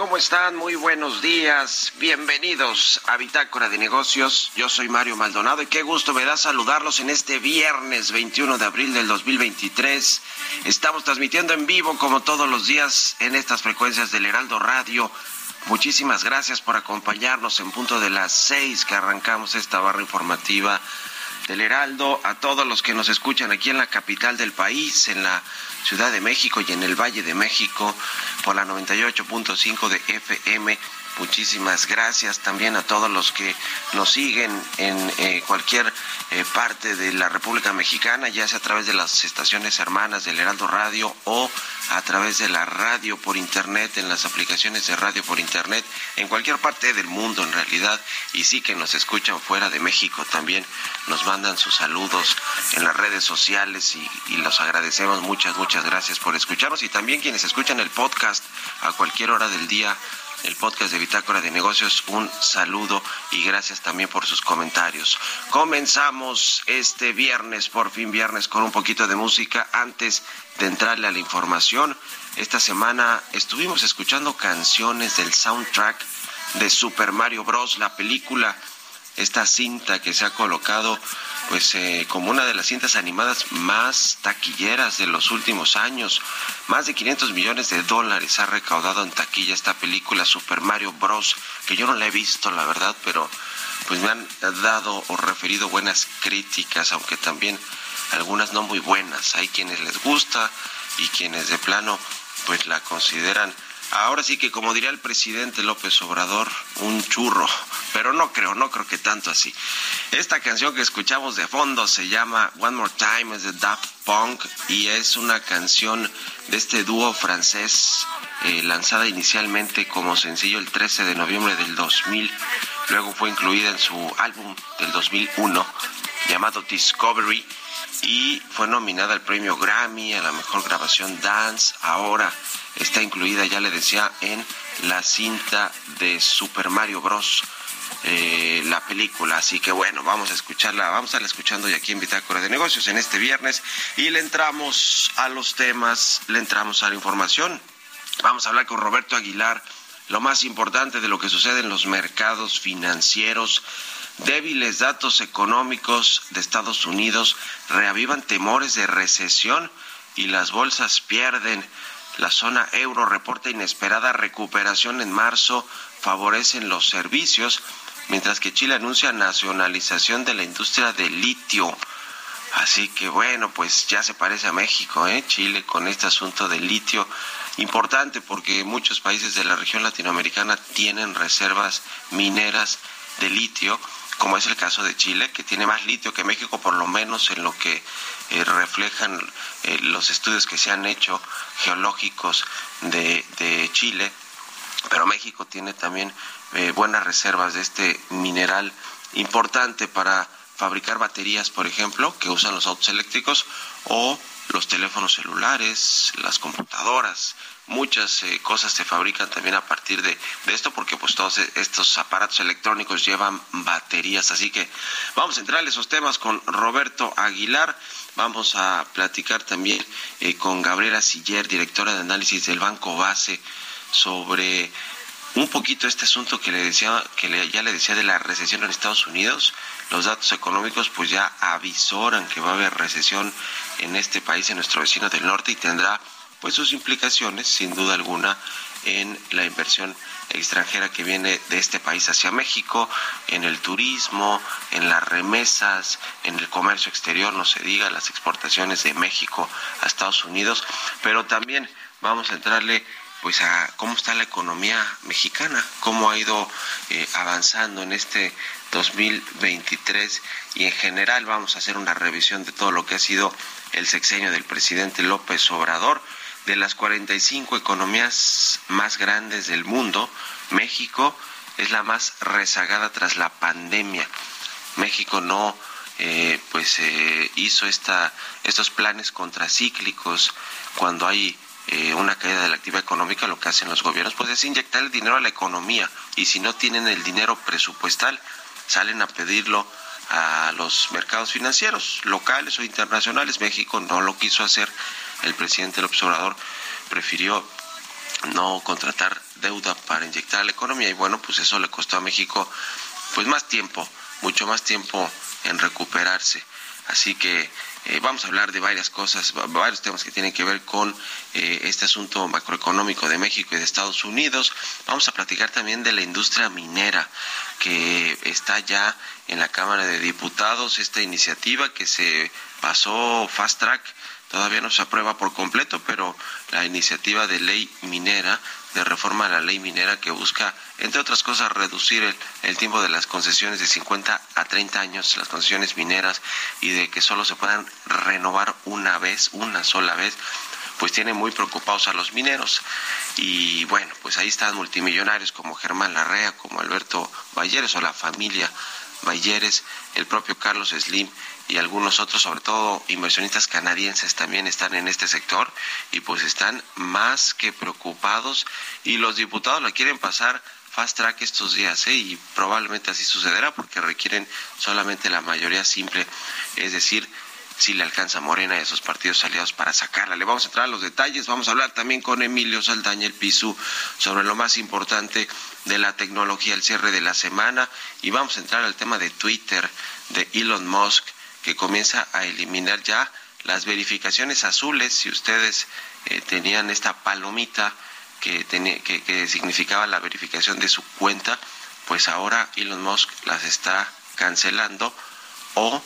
¿Cómo están? Muy buenos días. Bienvenidos a Bitácora de Negocios. Yo soy Mario Maldonado y qué gusto me da saludarlos en este viernes 21 de abril del 2023. Estamos transmitiendo en vivo como todos los días en estas frecuencias del Heraldo Radio. Muchísimas gracias por acompañarnos en punto de las seis que arrancamos esta barra informativa del Heraldo, a todos los que nos escuchan aquí en la capital del país, en la Ciudad de México y en el Valle de México por la 98.5 de FM. Muchísimas gracias también a todos los que nos siguen en eh, cualquier eh, parte de la República Mexicana, ya sea a través de las estaciones hermanas del Heraldo Radio o a través de la radio por internet, en las aplicaciones de radio por internet, en cualquier parte del mundo en realidad, y sí que nos escuchan fuera de México también, nos mandan sus saludos en las redes sociales y, y los agradecemos. Muchas, muchas gracias por escucharnos. Y también quienes escuchan el podcast a cualquier hora del día el podcast de Bitácora de Negocios. Un saludo y gracias también por sus comentarios. Comenzamos este viernes, por fin viernes, con un poquito de música antes de entrarle a la información. Esta semana estuvimos escuchando canciones del soundtrack de Super Mario Bros., la película esta cinta que se ha colocado pues eh, como una de las cintas animadas más taquilleras de los últimos años. Más de 500 millones de dólares ha recaudado en taquilla esta película Super Mario Bros. que yo no la he visto, la verdad, pero pues me han dado o referido buenas críticas, aunque también algunas no muy buenas. Hay quienes les gusta y quienes de plano pues la consideran ahora sí que como diría el presidente López Obrador, un churro, pero no creo, no creo que tanto así. Esta canción que escuchamos de fondo se llama One More Time, es de Daft Punk y es una canción de este dúo francés eh, lanzada inicialmente como sencillo el 13 de noviembre del 2000, luego fue incluida en su álbum del 2001 llamado Discovery y fue nominada al premio Grammy a la mejor grabación dance. Ahora está incluida, ya le decía, en la cinta de Super Mario Bros. Eh, la película. Así que bueno, vamos a escucharla, vamos a estarla escuchando y aquí en Bitácora de Negocios en este viernes y le entramos a los temas, le entramos a la información. Vamos a hablar con Roberto Aguilar, lo más importante de lo que sucede en los mercados financieros. Débiles datos económicos de Estados Unidos reavivan temores de recesión y las bolsas pierden. La zona euro reporta inesperada recuperación en marzo, favorecen los servicios, mientras que Chile anuncia nacionalización de la industria del litio. Así que bueno, pues ya se parece a México, ¿eh? Chile con este asunto del litio. Importante porque muchos países de la región latinoamericana tienen reservas mineras de litio como es el caso de Chile, que tiene más litio que México, por lo menos en lo que eh, reflejan eh, los estudios que se han hecho geológicos de, Chile, pero México tiene también eh, buenas reservas de este mineral importante para fabricar baterías, por ejemplo, que usan los autos eléctricos o los teléfonos celulares, las computadoras, muchas eh, cosas se fabrican también a partir de, esto porque pues todos e, estos aparatos electrónicos llevan baterías. Así que vamos a entrar en esos temas con Roberto Aguilar. Vamos a platicar también eh, con Gabriela Siller directora de análisis del Banco Base sobre un poquito este asunto que le decía que ya le decía de la recesión en Estados Unidos. Los datos económicos pues ya avisoran que va a haber recesión en este país en nuestro vecino del norte y tendrá pues sus implicaciones, sin duda alguna, en la inversión extranjera que viene de este país hacia México, en el turismo, en las remesas, en el comercio exterior, no se diga, las exportaciones de México a Estados Unidos, pero también vamos a entrarle pues a cómo está la economía mexicana, cómo ha ido eh, avanzando en este 2023 y en general vamos a hacer una revisión de todo lo que ha sido el sexenio del presidente López Obrador de las 45 economías más grandes del mundo, México es la más rezagada tras la pandemia. México no eh, pues eh, hizo esta, estos planes contracíclicos cuando hay eh, una caída de la actividad económica, lo que hacen los gobiernos pues es inyectar el dinero a la economía y si no tienen el dinero presupuestal salen a pedirlo a los mercados financieros locales o internacionales. México no lo quiso hacer el presidente López Obrador prefirió no contratar deuda para inyectar a la economía y bueno, pues eso le costó a México pues más tiempo, mucho más tiempo en recuperarse. Así que eh, vamos a hablar de varias cosas, varios temas que tienen que ver con eh, este asunto macroeconómico de México y de Estados Unidos. Vamos a platicar también de la industria minera que está ya en la Cámara de Diputados, esta iniciativa que se pasó fast track todavía no se aprueba por completo, pero la iniciativa de ley minera, de reforma a la ley minera que busca, entre otras cosas, reducir el, tiempo de las concesiones de 50 a 30 años, las concesiones mineras, y de que solo se puedan renovar una vez, una sola vez, pues tiene muy preocupados a los mineros. Y bueno, pues ahí están multimillonarios como Germán Larrea, como Alberto Valleres o la familia Valleres, el propio Carlos Slim y algunos otros, sobre todo inversionistas canadienses también están en este sector y pues están más que preocupados y los diputados la quieren pasar fast track estos días ¿eh? y probablemente así sucederá porque requieren solamente la mayoría simple, es decir, si le alcanza Morena y a sus partidos aliados para sacarla. Le vamos a entrar a los detalles, vamos a hablar también con Emilio Saldaña, el Pisu, sobre lo más importante de la tecnología, el cierre de la semana, y vamos a entrar al tema de Twitter, de Elon Musk, que comienza a eliminar ya las verificaciones azules, si ustedes eh, tenían esta palomita que, que significaba la verificación de su cuenta, pues ahora Elon Musk las está cancelando o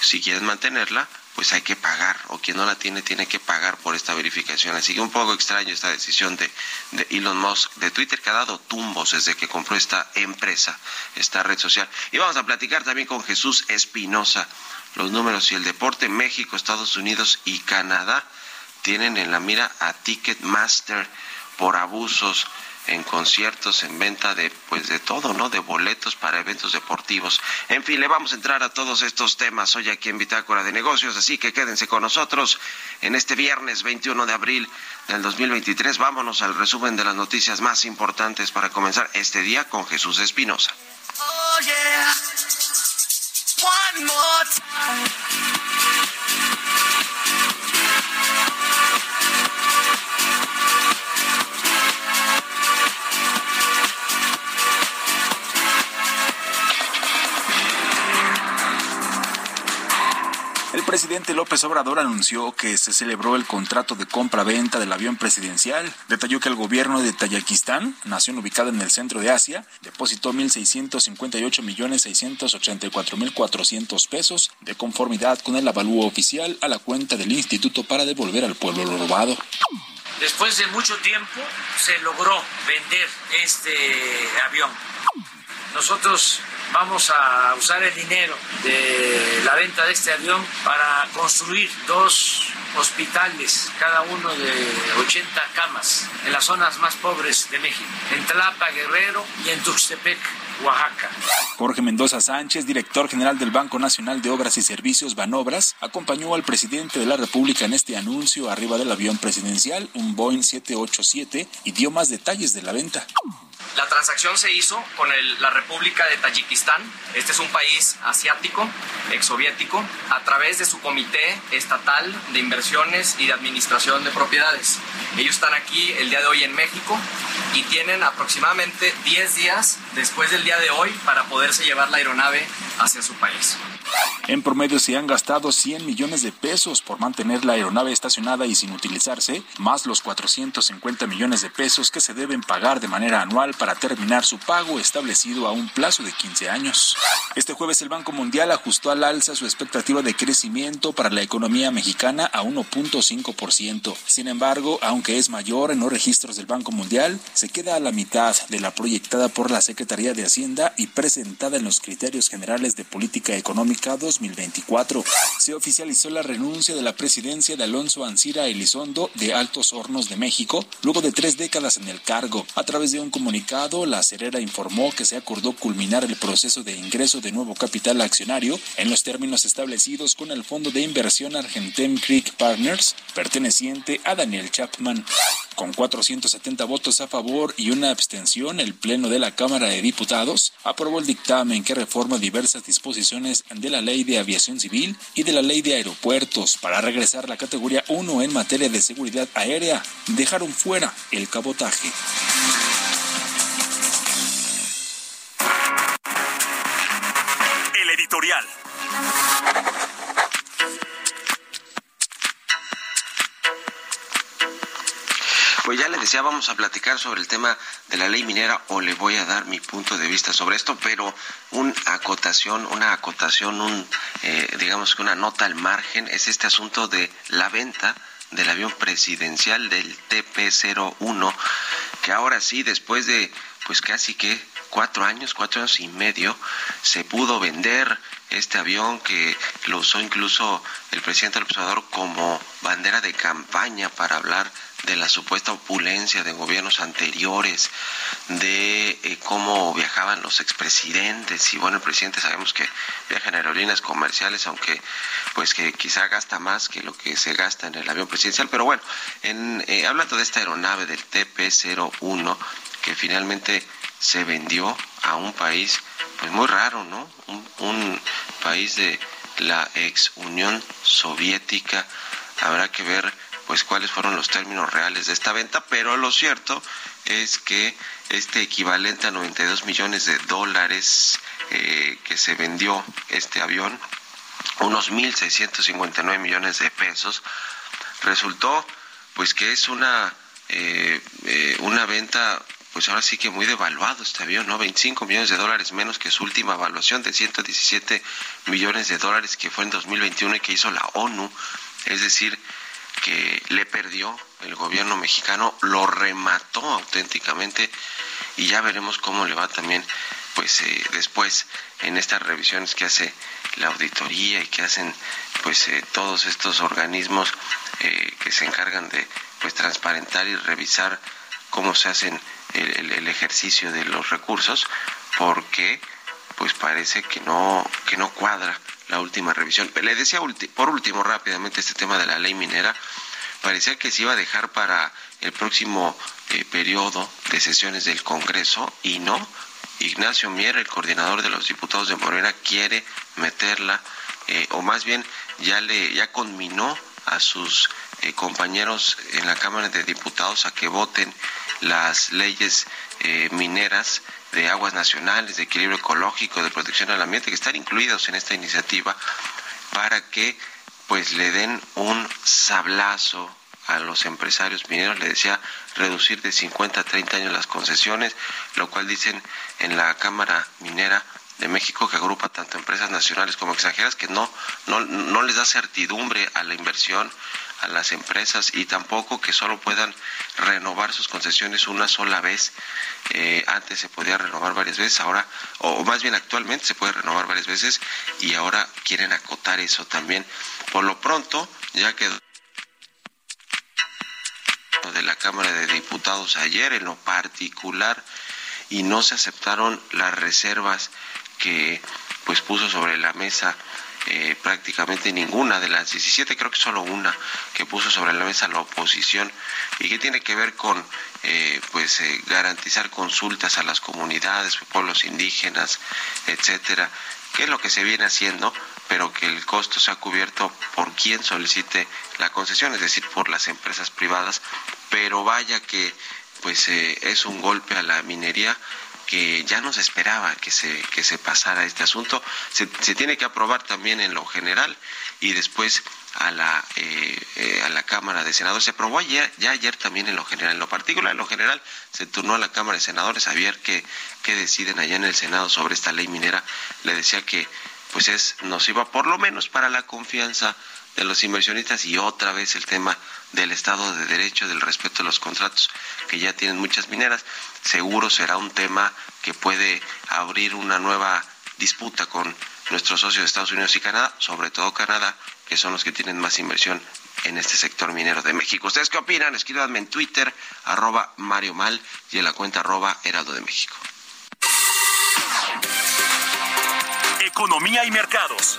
si quieren mantenerla, pues hay que pagar, o quien no la tiene tiene que pagar por esta verificación. Así que un poco extraño esta decisión de, de, Elon Musk de Twitter, que ha dado tumbos desde que compró esta empresa, esta red social. Y vamos a platicar también con Jesús Espinosa. Los números y el deporte, México, Estados Unidos y Canadá tienen en la mira a Ticketmaster por abusos en conciertos, en venta de pues de todo, ¿no? De boletos para eventos deportivos. En fin, le vamos a entrar a todos estos temas hoy aquí en Bitácora de Negocios, así que quédense con nosotros en este viernes 21 de abril del 2023. Vámonos al resumen de las noticias más importantes para comenzar este día con Jesús Espinosa. Oh, presidente López Obrador anunció que se celebró el contrato de compra-venta del avión presidencial. Detalló que el gobierno de Tayikistán, nación ubicada en el centro de Asia, depositó 1.658 millones mil pesos de conformidad con el avalúo oficial a la cuenta del instituto para devolver al pueblo lo robado. Después de mucho tiempo se logró vender este avión. Nosotros vamos a usar el dinero de la venta de este avión para construir dos hospitales, cada uno de 80 camas, en las zonas más pobres de México, en Tlapa, Guerrero y en Tuxtepec. Oaxaca. Jorge Mendoza Sánchez, director general del Banco Nacional de Obras y Servicios Banobras, acompañó al presidente de la República en este anuncio arriba del avión presidencial, un Boeing 787, y dio más detalles de la venta. La transacción se hizo con la República de Tayikistán. Este es un país asiático, exsoviético, a través de su Comité Estatal de Y de Administración de Propiedades. Ellos están aquí el día de hoy en México y tienen aproximadamente 10 días después del día de hoy para poderse llevar la aeronave hacia su país. En promedio se han gastado 100 millones de pesos por mantener la aeronave estacionada y sin utilizarse, más los 450 millones de pesos que se deben pagar de manera anual para terminar su pago establecido a un plazo de 15 años. Este jueves el Banco Mundial ajustó al alza su expectativa de crecimiento para la economía mexicana a 1.5%. Sin embargo, aunque es mayor en los registros del Banco Mundial, se queda a la mitad de la proyectada por la Secretaría de Hacienda y presentada en los criterios generales de política económica 2024. Se oficializó la renuncia de la presidencia de Alonso Ancira Elizondo de Altos Hornos de México, luego de tres décadas en el cargo. A través de un comunicado, la Cerera informó que se acordó culminar el proceso de ingreso de nuevo capital accionario en los términos establecidos con el fondo de inversión Argentem Creek Partners, perteneciente a Daniel Chapman. Con 470 votos a favor y una abstención, el Pleno de la Cámara de Diputados aprobó el dictamen que reforma diversas disposiciones de la Ley de Aviación Civil y de la Ley de Aeropuertos para regresar la categoría 1 en materia de seguridad aérea. Dejaron fuera el cabotaje. Pues ya le decía, vamos a platicar sobre el tema de la ley minera o le voy a dar mi punto de vista sobre esto, pero una acotación, una acotación, un, eh, digamos que una nota al margen es este asunto de la venta del avión presidencial del TP-01, que ahora sí, después de pues casi que cuatro años, cuatro años y medio, se pudo vender este avión que lo usó incluso el presidente del observador como bandera de campaña para hablar de la supuesta opulencia de gobiernos anteriores, de eh, cómo viajaban los expresidentes. Y bueno, el presidente sabemos que viaja en aerolíneas comerciales, aunque pues que quizá gasta más que lo que se gasta en el avión presidencial, pero bueno, en, eh, hablando de esta aeronave del TP-01 que finalmente se vendió a un país pues muy raro, ¿no? Un, país de la ex Unión Soviética. Habrá que ver pues cuáles fueron los términos reales de esta venta, pero lo cierto es que este equivalente a 92 millones de dólares eh, que se vendió este avión, unos 1.659 millones de pesos, resultó pues que es una, eh, eh, una venta pues ahora sí que muy devaluado este avión, ¿no? 25 millones de dólares menos que su última evaluación de 117 millones de dólares que fue en 2021 y que hizo la ONU. Es decir, que le perdió el gobierno mexicano, lo remató auténticamente y ya veremos cómo le va también pues eh, después en estas revisiones que hace la auditoría y que hacen pues eh, todos estos organismos eh, que se encargan de pues transparentar y revisar cómo se hacen el, ejercicio de los recursos porque pues parece que no que no cuadra la última revisión. Le decía por último rápidamente este tema de la ley minera, parecía que se iba a dejar para el próximo eh, periodo de sesiones del Congreso y no. Ignacio Mier, el coordinador de los diputados de Morena, quiere meterla, eh, o más bien ya le ya conminó a sus eh, compañeros en la Cámara de Diputados a que voten las leyes mineras de aguas nacionales, de equilibrio ecológico, de protección al ambiente, que están incluidos en esta iniciativa para que pues le den un sablazo a los empresarios mineros, le decía reducir de 50 a 30 años las concesiones, lo cual dicen en la Cámara Minera de México que agrupa tanto empresas nacionales como extranjeras que no, no, no les da certidumbre a la inversión, a las empresas y tampoco que solo puedan renovar sus concesiones una sola vez. Eh, antes se podía renovar varias veces, ahora, o más bien actualmente se puede renovar varias veces y ahora quieren acotar eso también. Por lo pronto, ya quedó de la Cámara de Diputados ayer en lo particular y no se aceptaron las reservas que pues puso sobre la mesa eh, prácticamente ninguna de las 17, creo que solo una que puso sobre la mesa la oposición y que tiene que ver con eh, pues eh, garantizar consultas a las comunidades, pueblos indígenas, etcétera, que es lo que se viene haciendo, pero que el costo se ha cubierto por quien solicite la concesión, es decir, por las empresas privadas, pero vaya que pues es un golpe a la minería que ya no se esperaba que se, que se pasara este asunto. Se, se tiene que aprobar también en lo general y después a la, eh, eh, a la Cámara de Senadores. Se aprobó ayer, ya ayer también en lo general. En lo particular, en lo general, se turnó a la Cámara de Senadores a ver qué, qué deciden allá en el Senado sobre esta ley minera. Le decía que pues es nociva, por lo menos para la confianza de los inversionistas y otra vez el tema del Estado de Derecho, del respeto de los contratos que ya tienen muchas mineras. Seguro será un tema que puede abrir una nueva disputa con nuestros socios de Estados Unidos y Canadá, sobre todo Canadá, que son los que tienen más inversión en este sector minero de México. ¿Ustedes qué opinan? Escríbanme en Twitter, arroba Mario Mal y en la cuenta arroba Heraldo de México. Economía y mercados.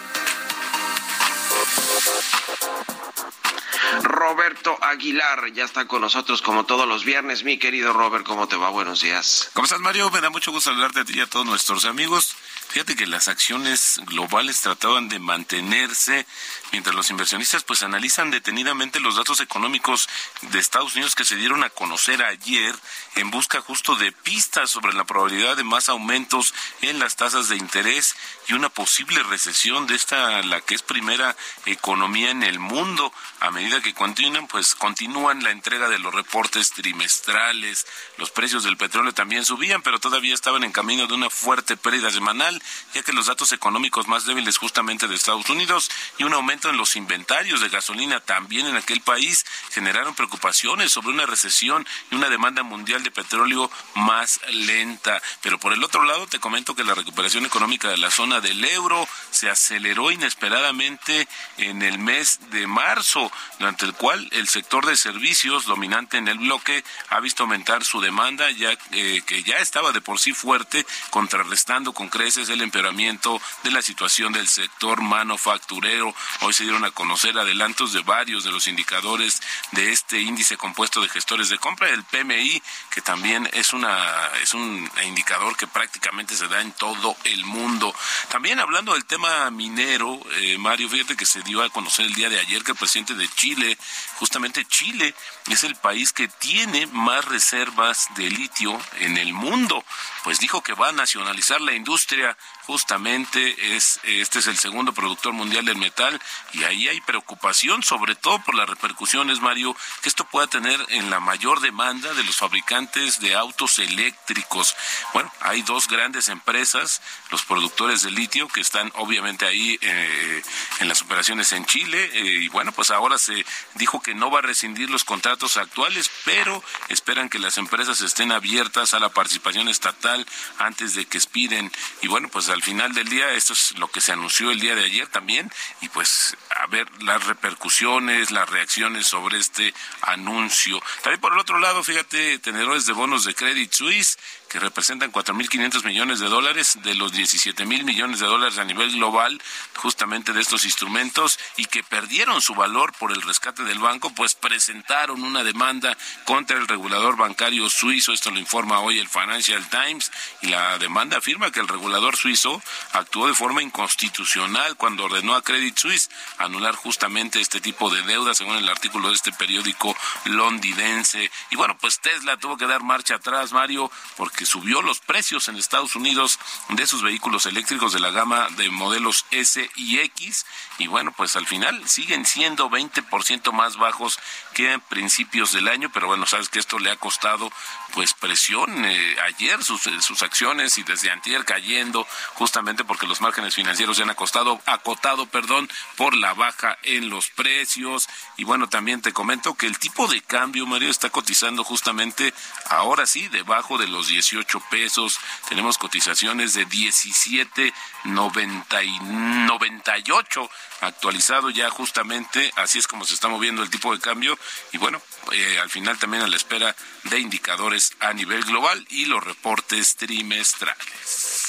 Roberto Aguilar ya está con nosotros como todos los viernes. Mi querido Robert, ¿cómo te va? Buenos días. ¿Cómo estás, Mario? Me da mucho gusto hablarte a ti y a todos nuestros amigos. Fíjate que las acciones globales trataban de mantenerse mientras los inversionistas pues analizan detenidamente los datos económicos de Estados Unidos que se dieron a conocer ayer en busca justo de pistas sobre la probabilidad de más aumentos en las tasas de interés y una posible recesión de esta la que es primera economía en el mundo. A medida que continúan pues continúan la entrega de los reportes trimestrales. Los precios del petróleo también subían pero todavía estaban en camino de una fuerte pérdida semanal ya que los datos económicos más débiles justamente de Estados Unidos y un aumento en los inventarios de gasolina también en aquel país generaron preocupaciones sobre una recesión y una demanda mundial de petróleo más lenta. Pero por el otro lado, te comento que la recuperación económica de la zona del euro se aceleró inesperadamente en el mes de marzo, durante el cual el sector de servicios dominante en el bloque ha visto aumentar su demanda, ya eh, que ya estaba de por sí fuerte, contrarrestando con creces pues el empeoramiento de la situación del sector manufacturero. Hoy se dieron a conocer adelantos de varios de los indicadores de este índice compuesto de gestores de compra, el PMI, que también es una es un indicador que prácticamente se da en todo el mundo. También hablando del tema minero, eh, Mario, fíjate que se dio a conocer el día de ayer que el presidente de Chile, justamente Chile, es el país que tiene más reservas de litio en el mundo. Pues dijo que va a nacionalizar la industria justamente es este es el segundo productor mundial del metal y ahí hay preocupación sobre todo por las repercusiones Mario que esto pueda tener en la mayor demanda de los fabricantes de autos eléctricos. Bueno hay dos grandes empresas los productores de litio que están obviamente ahí eh, en las operaciones en Chile eh, y bueno pues ahora se dijo que no va a rescindir los contratos actuales pero esperan que las empresas estén abiertas a la participación estatal antes de que expiren. Y bueno pues al final del día, esto es lo que se anunció el día de ayer también, y pues a ver las repercusiones, las reacciones sobre este anuncio. También por el otro lado, fíjate, tenedores de bonos de Credit Suisse que representan 4.500 millones de dólares de los 17.000 millones de dólares a nivel global justamente de estos instrumentos y que perdieron su valor por el rescate del banco, pues presentaron una demanda contra el regulador bancario suizo, esto lo informa hoy el Financial Times, y la demanda afirma que el regulador suizo actuó de forma inconstitucional cuando ordenó a Credit Suisse anular justamente este tipo de deuda, según el artículo de este periódico londinense. Y bueno, pues Tesla tuvo que dar marcha atrás, Mario, porque que subió los precios en Estados Unidos de sus vehículos eléctricos de la gama de modelos S y X. Y bueno, pues al final siguen siendo 20% más bajos que en principios del año, pero bueno, sabes que esto le ha costado pues presión eh, ayer sus, eh, sus acciones y desde antier cayendo justamente porque los márgenes financieros ya han acostado, acotado, perdón, por la baja en los precios. Y bueno, también te comento que el tipo de cambio, Mario, está cotizando justamente ahora sí debajo de los 10 18 pesos, tenemos cotizaciones de 17.98 actualizado ya justamente, así es como se está moviendo el tipo de cambio. Y bueno, eh, al final también a la espera de indicadores a nivel global y los reportes trimestrales.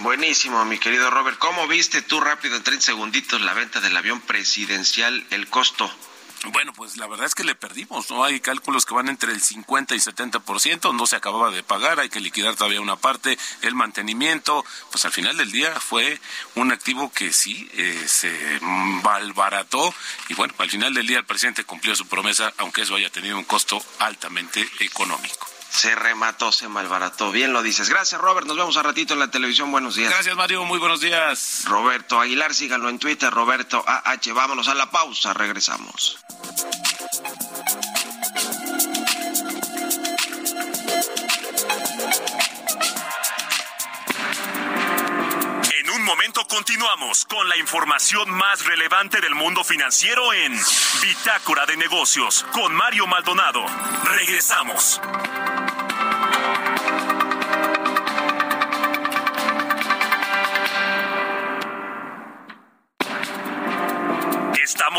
Buenísimo, mi querido Robert. ¿Cómo viste tú rápido en 30 segunditos la venta del avión presidencial, el costo? Bueno, pues la verdad es que le perdimos, ¿no? Hay cálculos que van entre el 50 y 70%, no se acababa de pagar, hay que liquidar todavía una parte, el mantenimiento, pues al final del día fue un activo que sí eh, se malbarató y bueno, al final del día el presidente cumplió su promesa, aunque eso haya tenido un costo altamente económico. Se remató, se malbarató. Bien lo dices. Gracias, Robert. Nos vemos a ratito en la televisión. Buenos días. Gracias, Mario. Muy buenos días. Roberto Aguilar, síganlo en Twitter. Roberto AH. Vámonos a la pausa. Regresamos. En un momento continuamos con la información más relevante del mundo financiero en Bitácora de Negocios con Mario Maldonado. Regresamos.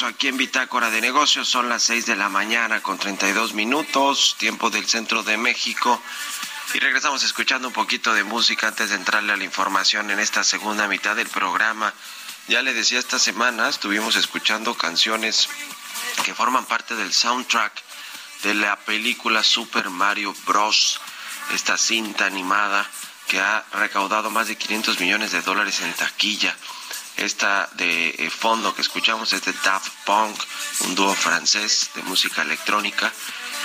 Aquí en Bitácora de Negocios. Son las 6 de la mañana con 32 minutos, tiempo del centro de México. Y regresamos escuchando un poquito de música antes de entrarle a la información en esta segunda mitad del programa. Ya le decía, esta semana estuvimos escuchando canciones que forman parte del soundtrack de la película Super Mario Bros. Esta cinta animada que ha recaudado más de 500 millones de dólares en taquilla. Esta de eh, fondo que escuchamos es de Daft Punk, un dúo francés de música electrónica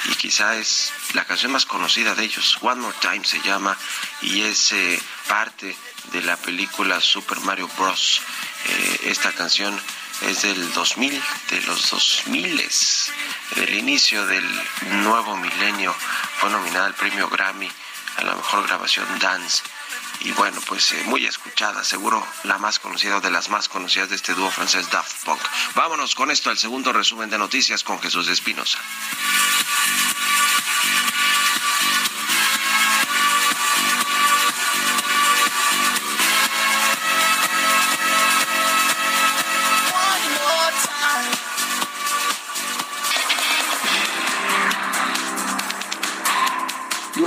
y quizá es la canción más conocida de ellos. One More Time se llama y es eh, parte de la película Super Mario Bros. Eh, esta canción es del 2000, de los 2000, del inicio del nuevo milenio. Fue nominada al premio Grammy a la mejor grabación dance. Y bueno, pues eh, muy escuchada, seguro la más conocida de las más conocidas de este dúo francés Daft Punk. Vámonos con esto al segundo resumen de noticias con Jesús Espinosa.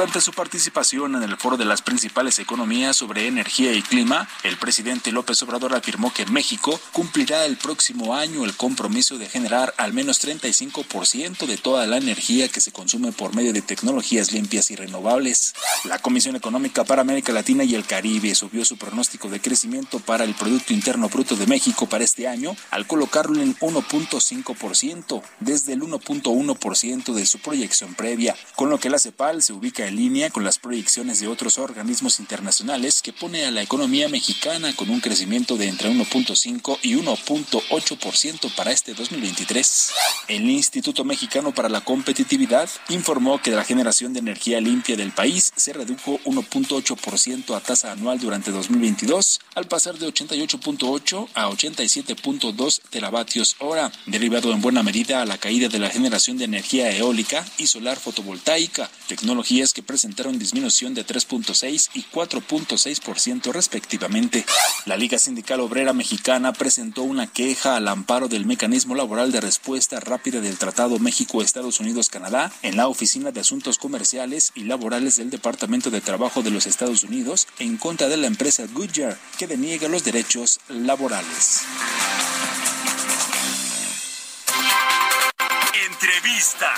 Durante su participación en el foro de las principales economías sobre energía y clima, el presidente López Obrador afirmó que México cumplirá el próximo año el compromiso de generar al menos 35% de toda la energía que se consume por medio de tecnologías limpias y renovables. La Comisión Económica para América Latina y el Caribe subió su pronóstico de crecimiento para el Producto Interno Bruto de México para este año al colocarlo en 1.5% desde el 1.1% de su proyección previa, con lo que la CEPAL se ubica en línea con las proyecciones de otros organismos internacionales que pone a la economía mexicana con un crecimiento de entre 1.5 y 1.8% para este 2023. El Instituto Mexicano para la Competitividad informó que la generación de energía limpia del país se redujo 1.8% a tasa anual durante 2022 al pasar de 88.8 a 87.2 teravatios hora, derivado en buena medida a la caída de la generación de energía eólica y solar fotovoltaica, tecnologías que presentaron disminución de 3.6 y 4.6% respectivamente. La Liga Sindical Obrera Mexicana presentó una queja al amparo del mecanismo laboral de respuesta rápida del Tratado México-Estados Unidos-Canadá en la Oficina de Asuntos Comerciales y Laborales del Departamento de Trabajo de los Estados Unidos en contra de la empresa Goodyear, que deniega los derechos laborales. Entrevista.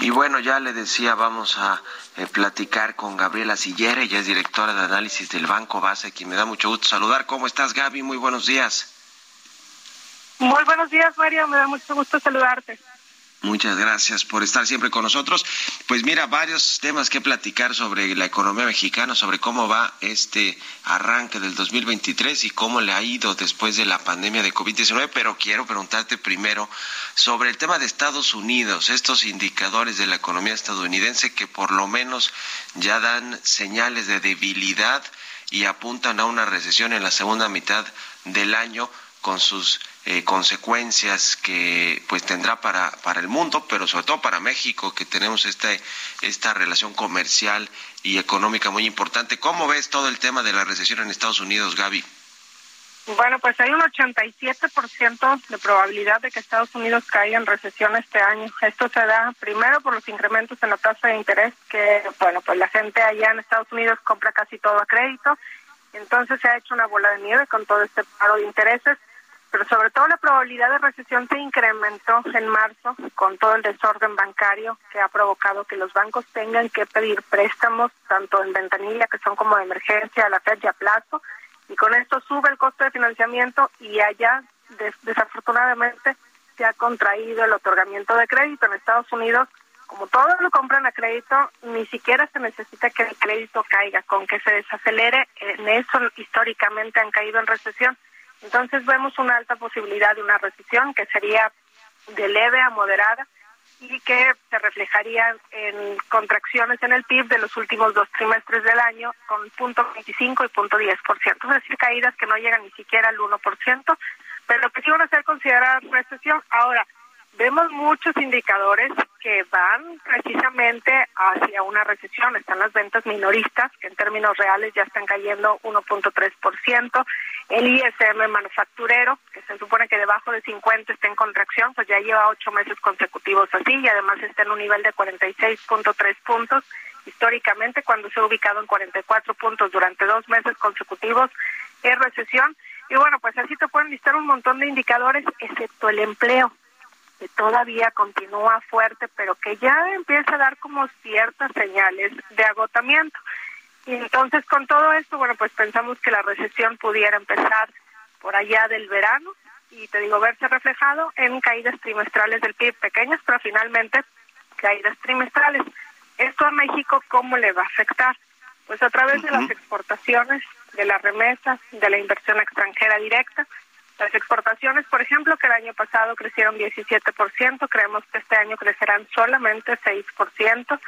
Y bueno, ya le decía, vamos a eh, platicar con Gabriela Sillera, ella es directora de análisis del Banco Base, quien me da mucho gusto saludar. ¿Cómo estás, Gaby? Muy buenos días. Muy buenos días, Mario. Me da mucho gusto saludarte. Muchas gracias por estar siempre con nosotros. Pues mira, varios temas que platicar sobre la economía mexicana, sobre cómo va este arranque del 2023 y cómo le ha ido después de la pandemia de COVID-19, pero quiero preguntarte primero sobre el tema de Estados Unidos, estos indicadores de la economía estadounidense que por lo menos ya dan señales de debilidad y apuntan a una recesión en la segunda mitad del año con sus eh, consecuencias que pues tendrá para, para el mundo, pero sobre todo para México, que tenemos esta, esta relación comercial y económica muy importante. ¿Cómo ves todo el tema de la recesión en Estados Unidos, Gaby? Bueno, pues hay un 87% de probabilidad de que Estados Unidos caiga en recesión este año. Esto se da primero por los incrementos en la tasa de interés, que, bueno, pues la gente allá en Estados Unidos compra casi todo a crédito. Entonces se ha hecho una bola de nieve con todo este paro de intereses, pero sobre todo la probabilidad de recesión se incrementó en marzo con todo el desorden bancario que ha provocado que los bancos tengan que pedir préstamos tanto en ventanilla, que son como de emergencia, a la Fed y a plazo, y con esto sube el costo de financiamiento y allá desafortunadamente se ha contraído el otorgamiento de crédito en Estados Unidos. Como todos lo compran a crédito, ni siquiera se necesita que el crédito caiga, con que se desacelere, en eso históricamente han caído en recesión. Entonces vemos una alta posibilidad de una recesión que sería de leve a moderada y que se reflejaría en contracciones en el PIB de los últimos dos trimestres del año con punto 25 y punto 10%, es decir, caídas que no llegan ni siquiera al 1%, pero que sí van a ser consideradas recesión. Ahora, vemos muchos indicadores que van precisamente hacia una recesión. Están las ventas minoristas, que en términos reales ya están cayendo 1.3%. El ISM manufacturero, que se supone que debajo de 50 está en contracción, pues ya lleva ocho meses consecutivos así y además está en un nivel de 46.3 puntos. Históricamente, cuando se ha ubicado en 44 puntos durante dos meses consecutivos, es recesión. Y bueno, pues así te pueden listar un montón de indicadores, excepto el empleo, que todavía continúa fuerte, pero que ya empieza a dar como ciertas señales de agotamiento. Y entonces con todo esto, bueno, pues pensamos que la recesión pudiera empezar por allá del verano y te digo, verse reflejado en caídas trimestrales del PIB pequeñas, pero finalmente caídas trimestrales. ¿Esto a México cómo le va a afectar? Pues a través de las exportaciones, de las remesas, de la inversión extranjera directa. Las exportaciones, por ejemplo, que el año pasado crecieron 17%, creemos que este año crecerán solamente 6%.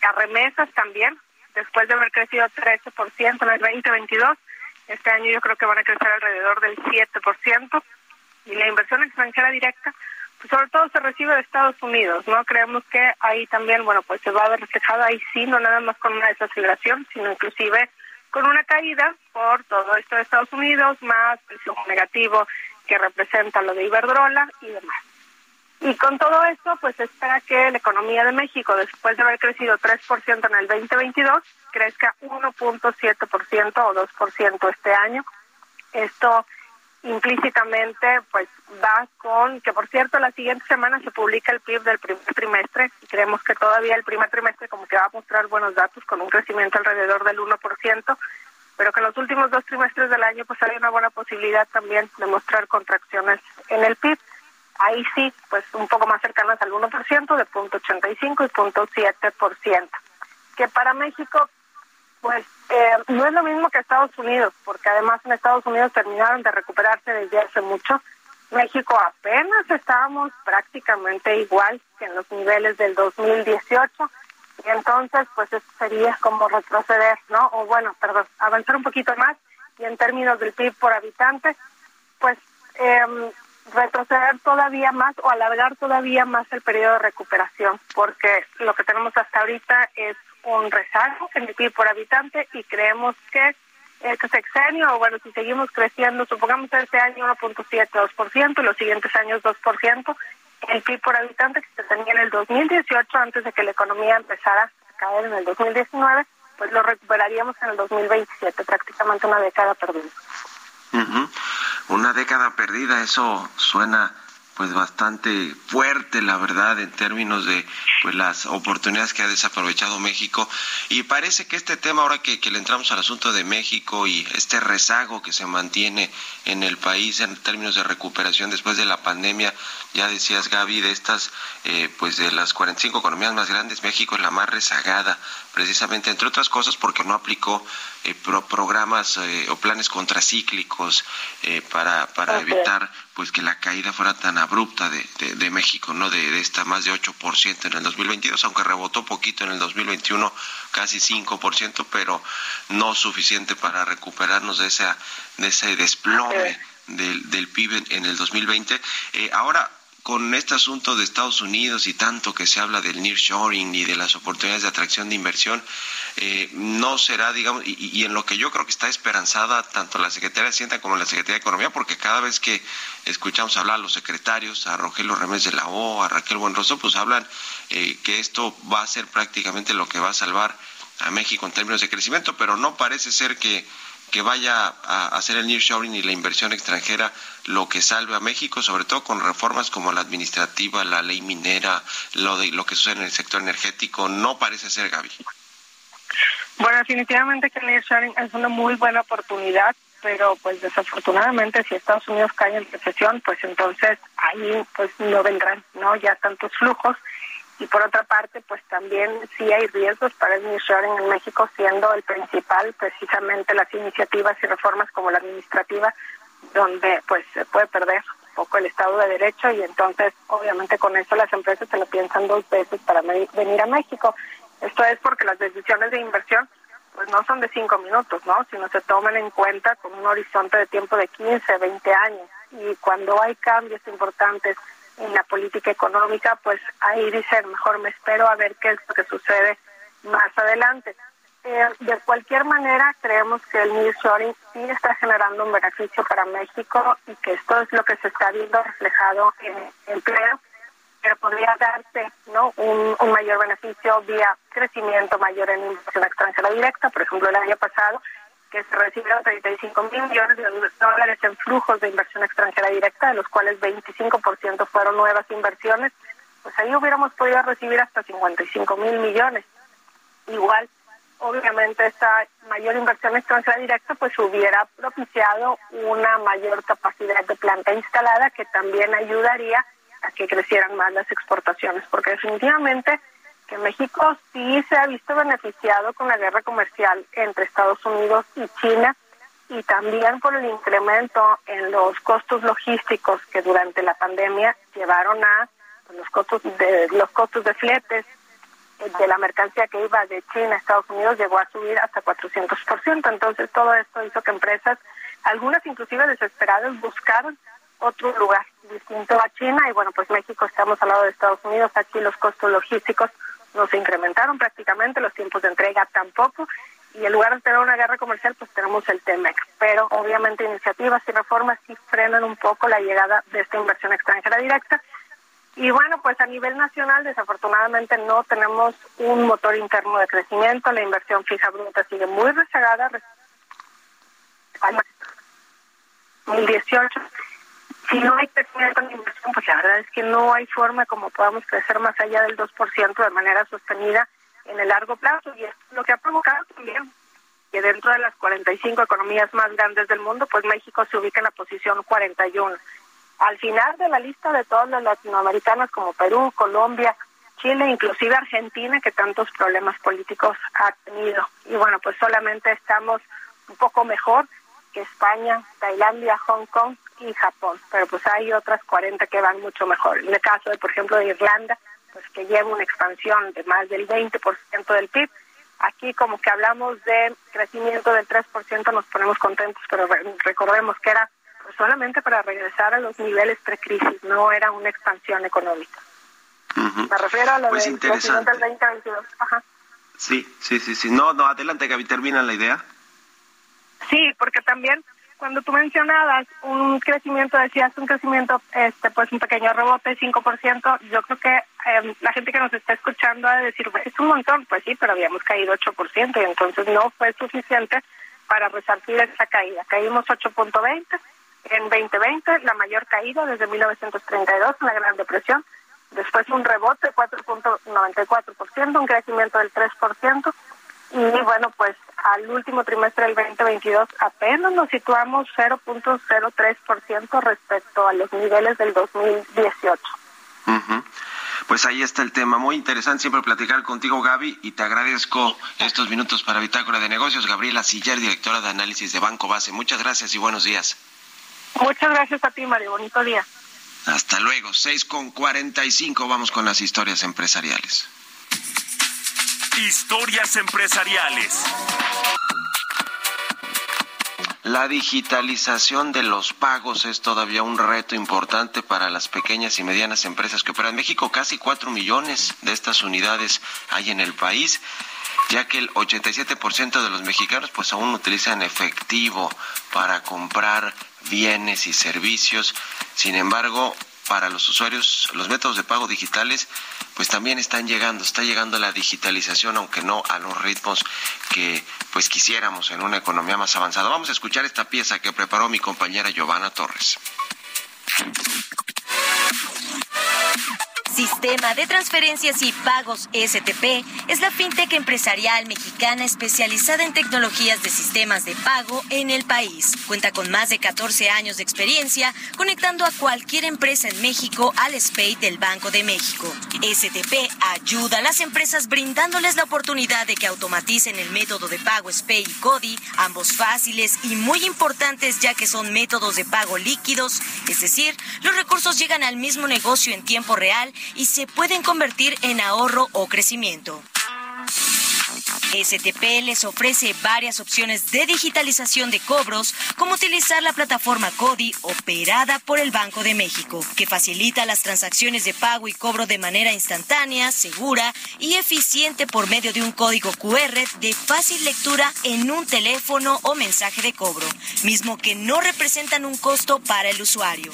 Las remesas también, después de haber crecido 13% en el 2022, este año yo creo que van a crecer alrededor del 7%. Y la inversión extranjera directa, pues sobre todo se recibe de Estados Unidos, ¿no? Creemos que ahí también, bueno, pues se va a ver reflejado ahí sí, no nada más con una desaceleración, sino inclusive con una caída por todo esto de Estados Unidos, más presión negativo que representa lo de Iberdrola y demás. Y con todo esto, pues espera que la economía de México, después de haber crecido 3% en el 2022, crezca 1.7% o 2% este año. Esto implícitamente pues va con que por cierto la siguiente semana se publica el PIB del primer trimestre y creemos que todavía el primer trimestre como que va a mostrar buenos datos con un crecimiento alrededor del 1%, pero que en los últimos dos trimestres del año pues hay una buena posibilidad también de mostrar contracciones en el PIB ahí sí, pues un poco más cercanas al 1%, de 0.85 y 0.7%. Que para México, pues eh, no es lo mismo que Estados Unidos, porque además en Estados Unidos terminaron de recuperarse desde hace mucho. México apenas estábamos prácticamente igual que en los niveles del 2018 y entonces pues eso sería como retroceder, ¿no? O bueno, perdón, avanzar un poquito más y en términos del PIB por habitante, pues eh, retroceder todavía más o alargar todavía más el periodo de recuperación, porque lo que tenemos hasta ahorita es un rezago en el PIB por habitante y creemos que este sexenio, bueno, si seguimos creciendo, supongamos este año 1.7, 2% y los siguientes años 2%, el PIB por habitante que se tenía en el 2018 antes de que la economía empezara a caer en el 2019, pues lo recuperaríamos en el 2027, prácticamente una década perdida. Una década perdida, eso suena pues bastante fuerte, la verdad, en términos de pues las oportunidades que ha desaprovechado México. Y parece que este tema, ahora que, que, le entramos al asunto de México y este rezago que se mantiene en el país en términos de recuperación después de la pandemia, ya decías Gaby, de estas, eh, pues de las 45 economías más grandes, México es la más rezagada, precisamente, entre otras cosas, porque no aplicó eh, pro programas eh, o planes contracíclicos eh, para, para okay. evitar pues que la caída fuera tan abrupta de, de, de México, ¿no? De, de, esta más de 8% en el 2022, aunque rebotó poquito en el 2021, casi 5%, pero no suficiente para recuperarnos de, esa, de ese desplome del, del PIB en, en, el 2020. Eh, ahora, con este asunto de Estados Unidos y tanto que se habla del nearshoring y de las oportunidades de atracción de inversión, eh, no será, digamos, y, en lo que yo creo que está esperanzada tanto la Secretaría de Hacienda como la Secretaría de Economía, porque cada vez que escuchamos hablar a los secretarios, a Rogelio Remes de la O, a Raquel Buenroso, pues hablan eh, que esto va a ser prácticamente lo que va a salvar a México en términos de crecimiento, pero no parece ser que que vaya a hacer el nearshoring y la inversión extranjera lo que salve a México, sobre todo con reformas como la administrativa, la ley minera, lo de lo que sucede en el sector energético, no parece ser Gaby. Bueno, definitivamente que el nearshoring es una muy buena oportunidad, pero pues desafortunadamente si Estados Unidos cae en recesión, pues entonces ahí pues no vendrán, ¿no? Ya tantos flujos y por otra parte, pues también sí hay riesgos para el nearshoring en México, siendo el principal precisamente las iniciativas y reformas como la administrativa, donde pues se puede perder un poco el Estado de Derecho y entonces obviamente con eso las empresas se lo piensan dos veces para venir a México. Esto es porque las decisiones de inversión pues no son de cinco minutos, ¿no? Sino se toman en cuenta con un horizonte de tiempo de 15, 20 años. Y cuando hay cambios importantes en la política económica, pues ahí dicen, mejor me espero a ver qué es lo que sucede más adelante. Eh, de cualquier manera, creemos que el nearshoring sí está generando un beneficio para México y que esto es lo que se está viendo reflejado en empleo, pero podría darse ¿no? un, un mayor beneficio vía crecimiento mayor en inversión extranjera directa. Por ejemplo, el año pasado que se recibieron 35 mil millones de dólares en flujos de inversión extranjera directa, de los cuales 25% fueron nuevas inversiones, pues ahí hubiéramos podido recibir hasta 55 mil millones. Igual, obviamente, esta mayor inversión extranjera directa pues hubiera propiciado una mayor capacidad de planta instalada que también ayudaría a que crecieran más las exportaciones, porque definitivamente México sí se ha visto beneficiado con la guerra comercial entre Estados Unidos y China y también por el incremento en los costos logísticos que durante la pandemia llevaron a los costos de los costos de fletes de la mercancía que iba de China a Estados Unidos llegó a subir hasta 400%. Entonces todo esto hizo que empresas, algunas inclusive desesperadas, buscaron otro lugar distinto a China y bueno, pues México estamos al lado de Estados Unidos, aquí los costos logísticos no se incrementaron prácticamente, los tiempos de entrega tampoco, y en lugar de tener una guerra comercial, pues tenemos el TEMEC. Pero obviamente iniciativas y reformas sí frenan un poco la llegada de esta inversión extranjera directa. Y bueno, pues a nivel nacional, desafortunadamente no tenemos un motor interno de crecimiento, la inversión fija bruta sigue muy rezagada. 2018 si no hay crecimiento en inversión, pues la verdad es que no hay forma como podamos crecer más allá del 2% de manera sostenida en el largo plazo. Y es lo que ha provocado también que dentro de las 45 economías más grandes del mundo, pues México se ubica en la posición 41. Al final de la lista de todas las latinoamericanas como Perú, Colombia, Chile, inclusive Argentina, que tantos problemas políticos ha tenido. Y bueno, pues solamente estamos un poco mejor que España, Tailandia, Hong Kong y Japón, pero pues hay otras 40 que van mucho mejor. En el caso de, por ejemplo, de Irlanda, pues que lleva una expansión de más del 20% del PIB. Aquí como que hablamos de crecimiento del 3%, nos ponemos contentos, pero recordemos que era solamente para regresar a los niveles precrisis, no era una expansión económica. Me refiero a lo pues del crecimiento del 2022. Ajá. Sí, sí, sí, sí. No, no, adelante, Gaby, termina la idea. Sí, porque también cuando tú mencionabas un crecimiento, decías un crecimiento, este pues un pequeño rebote, 5%, yo creo que em, la gente que nos está escuchando ha de decir, es un montón, pues sí, pero habíamos caído 8% y entonces no fue suficiente para resarcir esa caída. Caímos 8.20 en 2020, la mayor caída desde 1932, la Gran Depresión, después un rebote 4.94%, un crecimiento del 3%, y bueno, pues al último trimestre del 2022 apenas nos situamos 0.03% respecto a los niveles del 2018. Pues ahí está el tema. Muy interesante siempre platicar contigo, Gaby, y te agradezco estos minutos para Bitácora de Negocios. Gabriela Siller, directora de análisis de Banco Base. Muchas gracias y buenos días. Muchas gracias a ti, Mario. Bonito día. Hasta luego. 6 con 45. Vamos con las historias empresariales. Historias empresariales. La digitalización de los pagos es todavía un reto importante para las pequeñas y medianas empresas que operan en México. Casi cuatro millones de estas unidades hay en el país ya que el 87% de los mexicanos pues aún utilizan efectivo para comprar bienes y servicios. Sin embargo, para los usuarios, los métodos de pago digitales pues también están llegando, está llegando la digitalización, aunque no a los ritmos que pues quisiéramos en una economía más avanzada. Vamos a escuchar esta pieza que preparó mi compañera Giovanna Torres. Sistema de Transferencias y Pagos STP es la fintech empresarial mexicana especializada en tecnologías de sistemas de pago en el país. Cuenta con más de 14 años de experiencia conectando a cualquier empresa en México al SPAY del Banco de México. STP ayuda a las empresas brindándoles la oportunidad de que automaticen el método de pago SPAY y CODI, ambos fáciles y muy importantes ya que son métodos de pago líquidos, es decir, los recursos llegan al mismo negocio en tiempo real y se pueden convertir en ahorro o crecimiento. STP les ofrece varias opciones de digitalización de cobros, como utilizar la plataforma CODI operada por el Banco de México, que facilita las transacciones de pago y cobro de manera instantánea, segura y eficiente por medio de un código QR de fácil lectura en un teléfono o mensaje de cobro, mismo que no representan un costo para el usuario.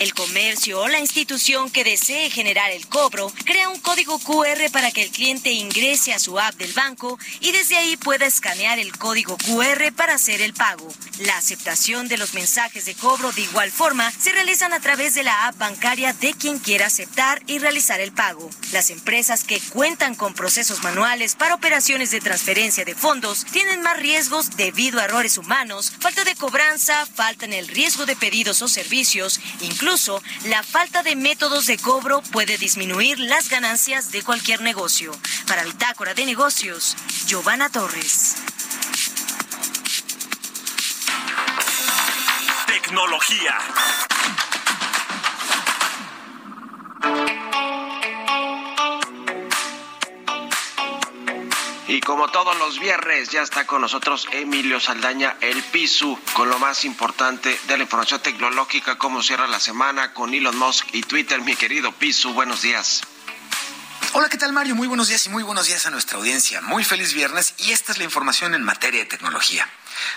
El comercio o la institución que desee generar el cobro crea un código QR para que el cliente ingrese a su app del banco y desde ahí pueda escanear el código QR para hacer el pago. La aceptación de los mensajes de cobro de igual forma se realizan a través de la app bancaria de quien quiera aceptar y realizar el pago. Las empresas que cuentan con procesos manuales para operaciones de transferencia de fondos tienen más riesgos debido a errores humanos, falta de cobranza, falta en el riesgo de pedidos o servicios, incluso Incluso, la falta de métodos de cobro puede disminuir las ganancias de cualquier negocio. Para Bitácora de Negocios, Giovanna Torres. Tecnología. Y como todos los viernes, ya está con nosotros Emilio Saldaña, el PISU, con lo más importante de la información tecnológica, cómo cierra la semana con Elon Musk y Twitter. Mi querido PISU, buenos días. Hola, ¿qué tal Mario? Muy buenos días y muy buenos días a nuestra audiencia. Muy feliz viernes y esta es la información en materia de tecnología.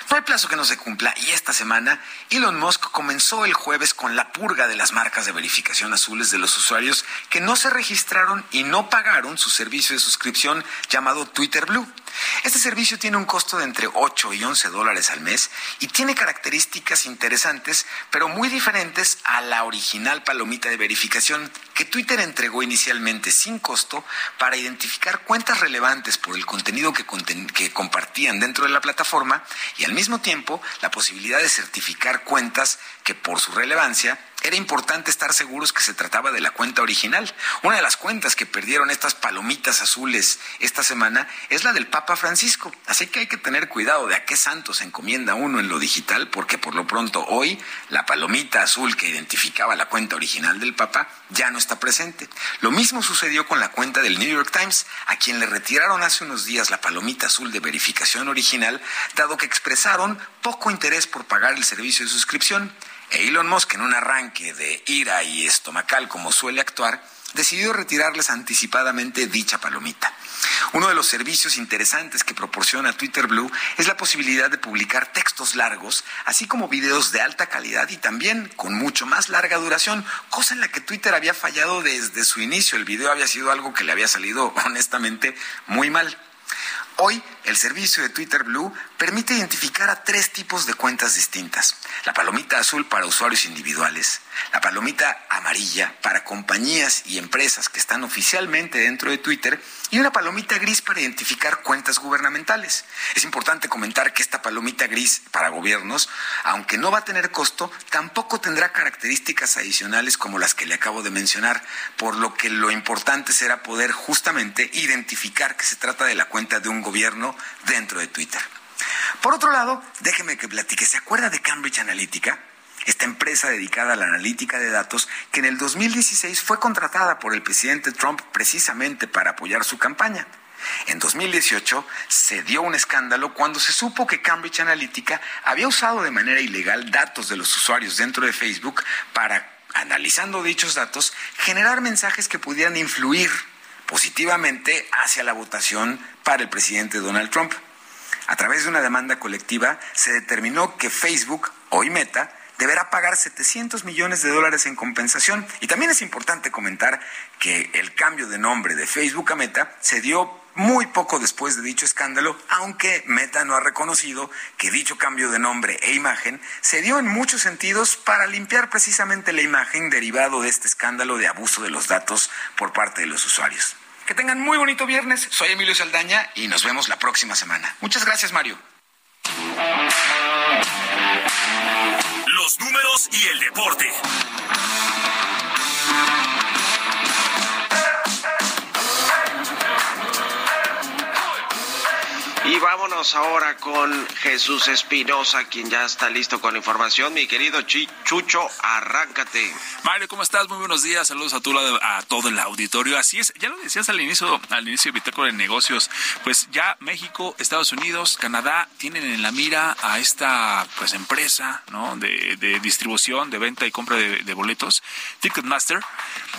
No hay plazo que no se cumpla y esta semana Elon Musk comenzó el jueves con la purga de las marcas de verificación azules de los usuarios que no se registraron y no pagaron su servicio de suscripción llamado Twitter Blue. Este servicio tiene un costo de entre 8 y 11 dólares al mes y tiene características interesantes, pero muy diferentes a la original palomita de verificación que Twitter entregó inicialmente sin costo para identificar cuentas relevantes por el contenido que, que compartían dentro de la plataforma y al mismo tiempo la posibilidad de certificar cuentas que por su relevancia era importante estar seguros que se trataba de la cuenta original. Una de las cuentas que perdieron estas palomitas azules esta semana es la del Papa Francisco. Así que hay que tener cuidado de a qué santo se encomienda uno en lo digital, porque por lo pronto hoy la palomita azul que identificaba la cuenta original del Papa ya no está presente. Lo mismo sucedió con la cuenta del New York Times, a quien le retiraron hace unos días la palomita azul de verificación original, dado que expresaron poco interés por pagar el servicio de suscripción. Elon Musk, en un arranque de ira y estomacal como suele actuar, decidió retirarles anticipadamente dicha palomita. Uno de los servicios interesantes que proporciona Twitter Blue es la posibilidad de publicar textos largos, así como videos de alta calidad y también con mucho más larga duración, cosa en la que Twitter había fallado desde su inicio. El video había sido algo que le había salido honestamente muy mal. Hoy, el servicio de Twitter Blue permite identificar a tres tipos de cuentas distintas. La palomita azul para usuarios individuales, la palomita amarilla para compañías y empresas que están oficialmente dentro de Twitter y una palomita gris para identificar cuentas gubernamentales. Es importante comentar que esta palomita gris para gobiernos, aunque no va a tener costo, tampoco tendrá características adicionales como las que le acabo de mencionar, por lo que lo importante será poder justamente identificar que se trata de la cuenta de un gobierno dentro de Twitter. Por otro lado, déjeme que platique. ¿Se acuerda de Cambridge Analytica? Esta empresa dedicada a la analítica de datos que en el 2016 fue contratada por el presidente Trump precisamente para apoyar su campaña. En 2018 se dio un escándalo cuando se supo que Cambridge Analytica había usado de manera ilegal datos de los usuarios dentro de Facebook para, analizando dichos datos, generar mensajes que pudieran influir positivamente hacia la votación para el presidente Donald Trump. A través de una demanda colectiva se determinó que Facebook, hoy Meta, deberá pagar 700 millones de dólares en compensación. Y también es importante comentar que el cambio de nombre de Facebook a Meta se dio muy poco después de dicho escándalo, aunque Meta no ha reconocido que dicho cambio de nombre e imagen se dio en muchos sentidos para limpiar precisamente la imagen derivado de este escándalo de abuso de los datos por parte de los usuarios. Que tengan muy bonito viernes. Soy Emilio Saldaña y nos vemos la próxima semana. Muchas gracias, Mario. Los números y el deporte. Y vámonos ahora con Jesús Espinosa, quien ya está listo con la información. Mi querido Chucho, arráncate. Mario, ¿cómo estás? Muy buenos días. Saludos a, tu, a todo el auditorio. Así es, ya lo decías al inicio, al inicio de Bitácora de Negocios, pues ya México, Estados Unidos, Canadá tienen en la mira a esta pues empresa ¿no? de, distribución, de venta y compra de, de boletos, Ticketmaster.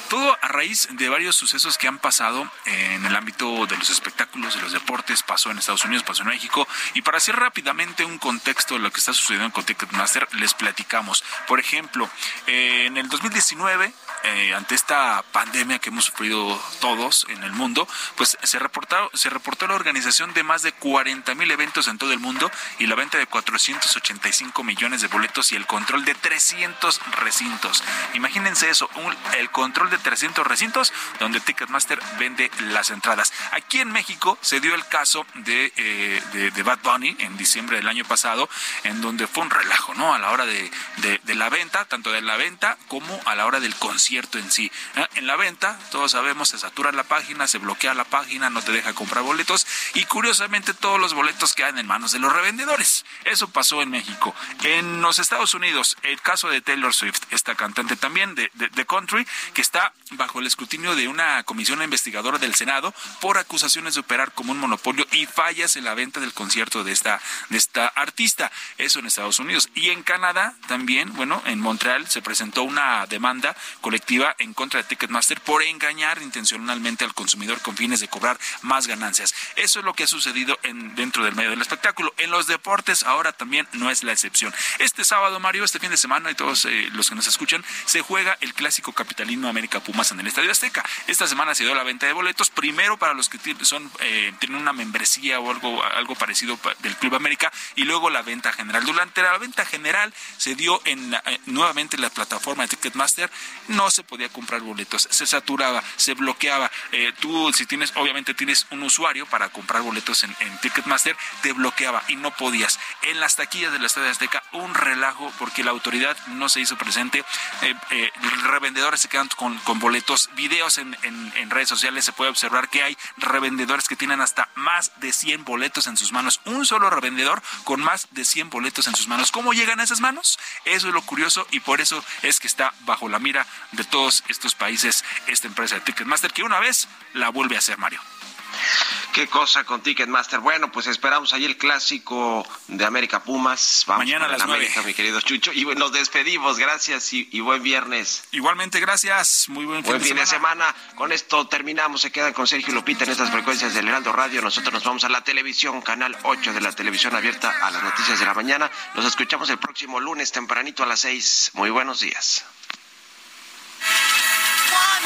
Todo a raíz de varios sucesos que han pasado en el ámbito de los espectáculos, de los deportes, pasó en Estados Unidos pasó en México. Y para hacer rápidamente un contexto de lo que está sucediendo con Ticketmaster, les platicamos. Por ejemplo, eh, en el 2019, eh, ante esta pandemia que hemos sufrido todos en el mundo, pues se reportó, se reportó la organización de más de 40 mil eventos en todo el mundo y la venta de 485 millones de boletos y el control de 300 recintos. Imagínense eso, el control de 300 recintos donde Ticketmaster vende las entradas. Aquí en México se dio el caso de eh, de, Bad Bunny en diciembre del año pasado, en donde fue un relajo, ¿no? A la hora de, la venta, tanto de la venta como a la hora del concierto en sí. En la venta, todos sabemos, se satura la página, se bloquea la página, no te deja comprar boletos y curiosamente todos los boletos quedan en manos de los revendedores. Eso pasó en México. En los Estados Unidos, el caso de Taylor Swift, esta cantante también de, de country, que está bajo el escrutinio de una comisión investigadora del Senado por acusaciones de operar como un monopolio y fallas en la venta del concierto de esta, de esta artista. Eso en Estados Unidos. Y en Canadá también, bueno, en Montreal se presentó una demanda colectiva en contra de Ticketmaster por engañar intencionalmente al consumidor con fines de cobrar más ganancias. Eso es lo que ha sucedido en, dentro del medio del espectáculo. En los deportes ahora también no es la excepción. Este sábado, Mario, este fin de semana y todos eh, los que nos escuchan, se juega el clásico capitalino América Pumas en el Estadio Azteca. Esta semana se dio la venta de boletos, primero para los que son, eh, tienen una membresía o algo algo, parecido del Club América y luego la venta general. Durante la venta general se dio en eh, nuevamente la plataforma de Ticketmaster, no se podía comprar boletos, se saturaba, se bloqueaba. Eh, tú si tienes, obviamente tienes un usuario para comprar boletos en, Ticketmaster, te bloqueaba y no podías. En las taquillas de la Estadio Azteca un relajo porque la autoridad no se hizo presente. Eh, revendedores se quedan con, boletos, videos en, en redes sociales se puede observar que hay revendedores que tienen hasta más de 100 boletos boletos en sus manos, un solo revendedor con más de 100 boletos en sus manos. ¿Cómo llegan a esas manos? Eso es lo curioso y por eso es que está bajo la mira de todos estos países esta empresa de Ticketmaster que una vez la vuelve a hacer Mario. Qué cosa con Ticketmaster. Bueno, pues esperamos ahí el clásico de América Pumas. Vamos Mañana a las nueve. mi querido Chucho. Y nos despedimos. Gracias y, buen viernes. Igualmente, gracias. Muy buen, fin, de, semana. Con esto terminamos. Se quedan con Sergio Lupita en estas frecuencias del Heraldo Radio. Nosotros nos vamos a la televisión, canal 8 de la televisión abierta a las noticias de la mañana. Nos escuchamos el próximo lunes tempranito a las 6. Muy buenos días.